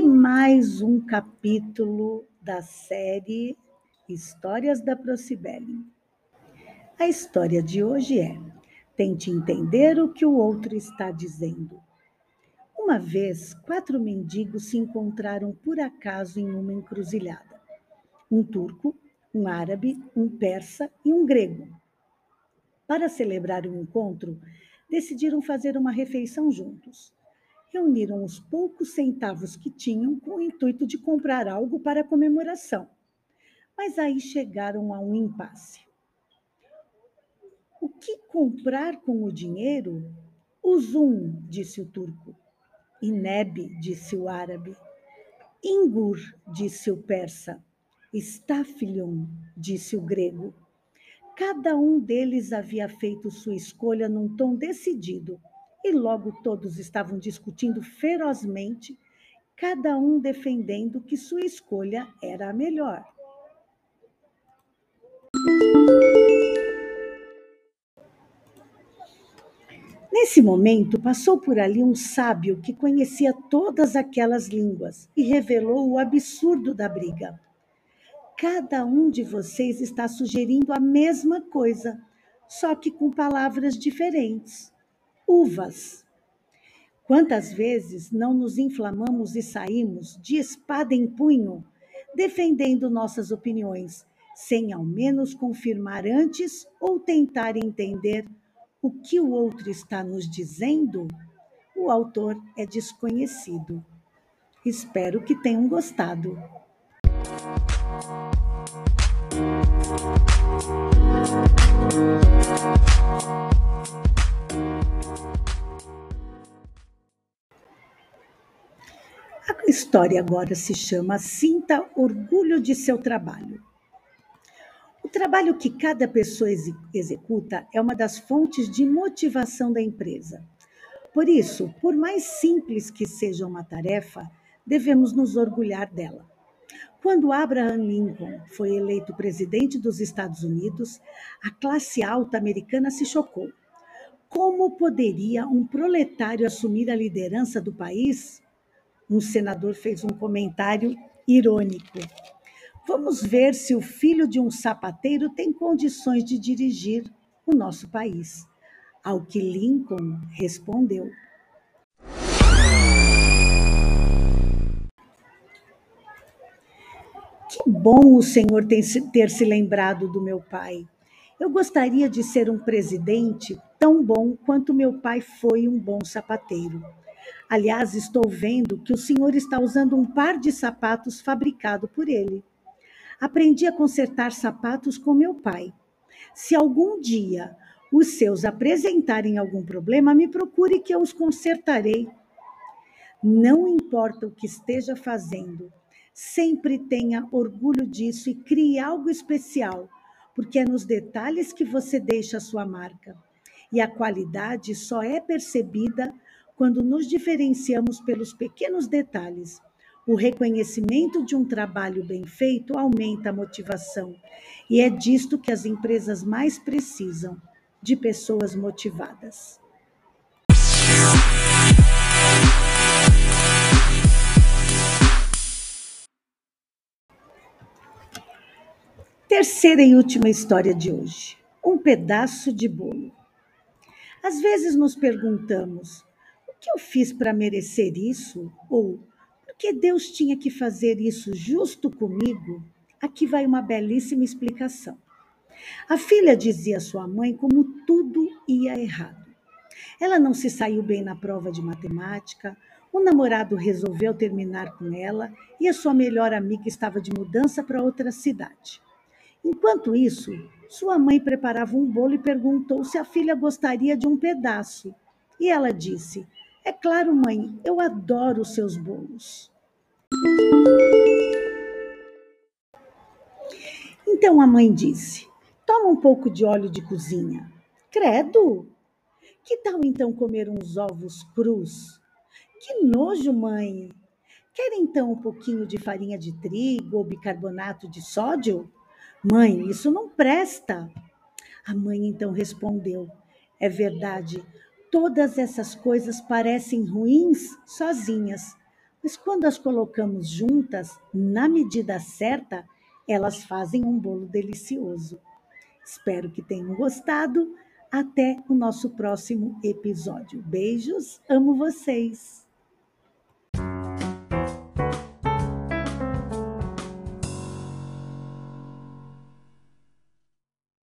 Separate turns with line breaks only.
mais um capítulo da série Histórias da Procibele. A história de hoje é: tente entender o que o outro está dizendo. Uma vez, quatro mendigos se encontraram por acaso em uma encruzilhada. Um turco, um árabe, um persa e um grego. Para celebrar o encontro, decidiram fazer uma refeição juntos reuniram os poucos centavos que tinham com o intuito de comprar algo para a comemoração. Mas aí chegaram a um impasse. O que comprar com o dinheiro? Uzum, disse o turco. Ineb, disse o árabe. Ingur, disse o persa. Stafilion, disse o grego. Cada um deles havia feito sua escolha num tom decidido e logo todos estavam discutindo ferozmente, cada um defendendo que sua escolha era a melhor. Nesse momento, passou por ali um sábio que conhecia todas aquelas línguas e revelou o absurdo da briga. Cada um de vocês está sugerindo a mesma coisa, só que com palavras diferentes uvas. Quantas vezes não nos inflamamos e saímos de espada em punho, defendendo nossas opiniões, sem ao menos confirmar antes ou tentar entender o que o outro está nos dizendo? O autor é desconhecido. Espero que tenham gostado. A história agora se chama Sinta Orgulho de Seu Trabalho. O trabalho que cada pessoa executa é uma das fontes de motivação da empresa. Por isso, por mais simples que seja uma tarefa, devemos nos orgulhar dela. Quando Abraham Lincoln foi eleito presidente dos Estados Unidos, a classe alta americana se chocou. Como poderia um proletário assumir a liderança do país? Um senador fez um comentário irônico. Vamos ver se o filho de um sapateiro tem condições de dirigir o nosso país. Ao que Lincoln respondeu: Que bom o senhor ter se lembrado do meu pai. Eu gostaria de ser um presidente tão bom quanto meu pai foi um bom sapateiro. Aliás, estou vendo que o senhor está usando um par de sapatos fabricado por ele. Aprendi a consertar sapatos com meu pai. Se algum dia os seus apresentarem algum problema, me procure que eu os consertarei. Não importa o que esteja fazendo, sempre tenha orgulho disso e crie algo especial, porque é nos detalhes que você deixa a sua marca. E a qualidade só é percebida quando nos diferenciamos pelos pequenos detalhes. O reconhecimento de um trabalho bem feito aumenta a motivação, e é disto que as empresas mais precisam de pessoas motivadas. Terceira e última história de hoje: um pedaço de bolo. Às vezes nos perguntamos que eu fiz para merecer isso? Ou por que Deus tinha que fazer isso justo comigo? Aqui vai uma belíssima explicação. A filha dizia à sua mãe como tudo ia errado. Ela não se saiu bem na prova de matemática, o namorado resolveu terminar com ela e a sua melhor amiga estava de mudança para outra cidade. Enquanto isso, sua mãe preparava um bolo e perguntou se a filha gostaria de um pedaço. E ela disse: é claro, mãe, eu adoro os seus bolos. Então a mãe disse: Toma um pouco de óleo de cozinha. Credo! Que tal então comer uns ovos crus? Que nojo, mãe! Quer então um pouquinho de farinha de trigo ou bicarbonato de sódio? Mãe, isso não presta. A mãe então respondeu: É verdade, Todas essas coisas parecem ruins sozinhas, mas quando as colocamos juntas, na medida certa, elas fazem um bolo delicioso. Espero que tenham gostado. Até o nosso próximo episódio. Beijos, amo vocês!